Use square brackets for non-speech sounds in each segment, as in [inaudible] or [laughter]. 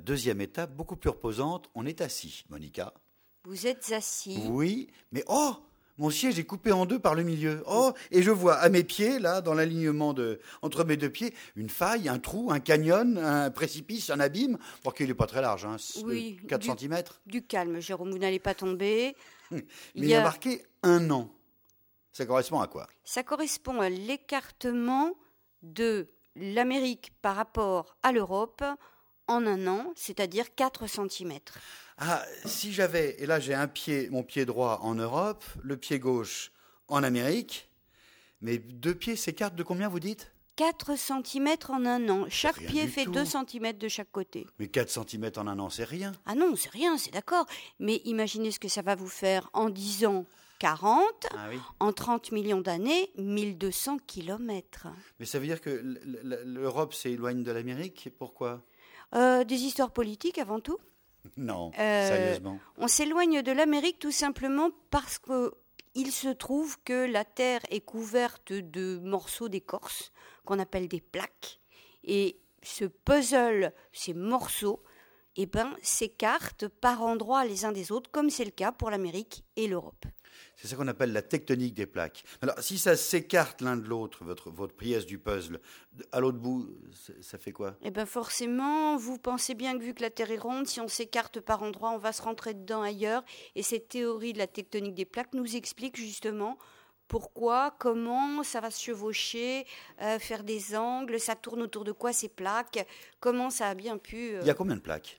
Deuxième étape, beaucoup plus reposante, on est assis, Monica. Vous êtes assis. Oui, mais oh mon siège est coupé en deux par le milieu. Oh, et je vois à mes pieds, là, dans l'alignement de, entre mes deux pieds, une faille, un trou, un canyon, un précipice, un abîme, pour qu'il n'est pas très large, hein, Oui, 4 du- cm. Du calme, Jérôme, vous n'allez pas tomber. [laughs] Mais Il y a a- marqué un an. Ça correspond à quoi? Ça correspond à l'écartement de l'Amérique par rapport à l'Europe en un an, c'est-à-dire 4 cm. Ah, si j'avais, et là j'ai un pied, mon pied droit en Europe, le pied gauche en Amérique, mes deux pieds s'écartent de combien vous dites? 4 cm en un an. Chaque rien pied fait tout. 2 cm de chaque côté. Mais 4 cm en un an, c'est rien. Ah non, c'est rien, c'est d'accord. Mais imaginez ce que ça va vous faire en 10 ans 40, Ah oui. en 30 millions d'années 1200 km. Mais ça veut dire que l'Europe s'éloigne de l'Amérique? Pourquoi? Euh, des histoires politiques avant tout. [laughs] Non, Euh, sérieusement. On s'éloigne de l'Amérique tout simplement parce que il se trouve que la Terre est couverte de morceaux d'écorce qu'on appelle des plaques. Et ce puzzle, ces morceaux, eh ben, s'écartent par endroits les uns des autres, comme c'est le cas pour l'Amérique et l'Europe. C'est ça qu'on appelle la tectonique des plaques. Alors, si ça s'écarte l'un de l'autre, votre, votre pièce du puzzle, à l'autre bout, ça- fait quoi? Eh bien forcément, vous pensez bien que vu que la Terre est ronde, si on s'écarte par endroits, on va se rentrer dedans ailleurs. Et cette théorie de la tectonique des plaques nous explique justement pourquoi, comment ça va se chevaucher, euh, faire des angles, ça tourne autour de quoi ces plaques, comment ça a bien pu... euh, Il y a combien de plaques?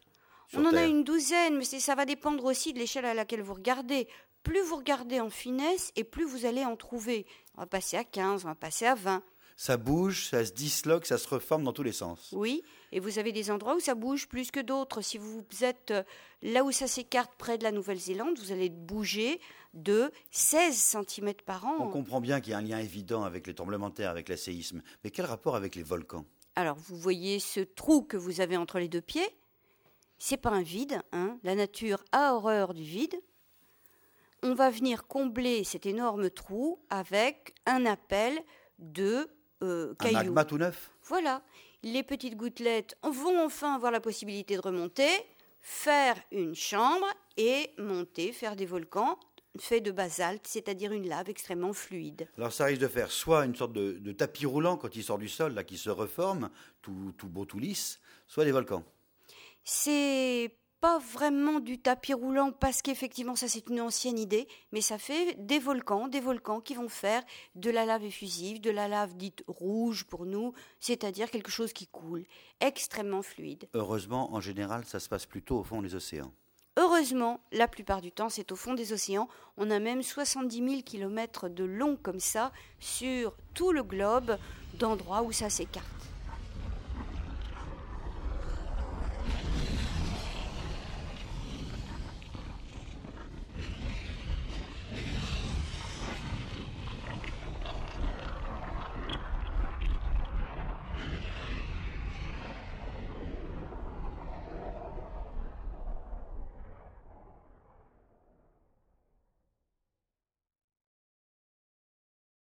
On en a une douzaine, mais ça va dépendre aussi de l'échelle à laquelle vous regardez. Plus vous regardez en finesse et plus vous allez en trouver. On va passer à 15, on va passer à 20. Ça bouge, ça se disloque, ça se reforme dans tous les sens. Oui, et vous avez des endroits où ça bouge plus que d'autres. Si vous êtes euh, là où ça s'écarte près de la Nouvelle-Zélande, vous allez bouger de 16 cm par On an. comprend bien qu'il y a un lien évident avec les tremblements de terre, avec les séismes. Mais quel rapport avec les volcans? Alors, vous voyez ce trou que vous avez entre les deux pieds C'est pas un vide, hein. La nature a horreur du vide. On va venir combler cet énorme trou avec un appel de euh, Un cailloux. magma tout neuf Voilà, les petites gouttelettes vont enfin avoir la possibilité de remonter, faire une chambre et monter, faire des volcans faits de basalte, c'est-à-dire une lave extrêmement fluide. Alors ça risque de faire soit une sorte de, de tapis roulant quand il sort du sol, là, qui se reforme, tout, tout beau, tout lisse, soit des volcans. C'est pas vraiment du tapis roulant parce qu'effectivement ça c'est une ancienne idée, mais ça fait des volcans, des volcans qui vont faire de la lave effusive, de la lave dite rouge pour nous, c'est-à-dire quelque chose qui coule, extrêmement fluide. Heureusement, en général, ça se passe plutôt au fond des océans. Heureusement, la plupart du temps, c'est au fond des océans. On a même 70 000 kilomètres de long comme ça sur tout le globe d'endroits où ça s'écarte.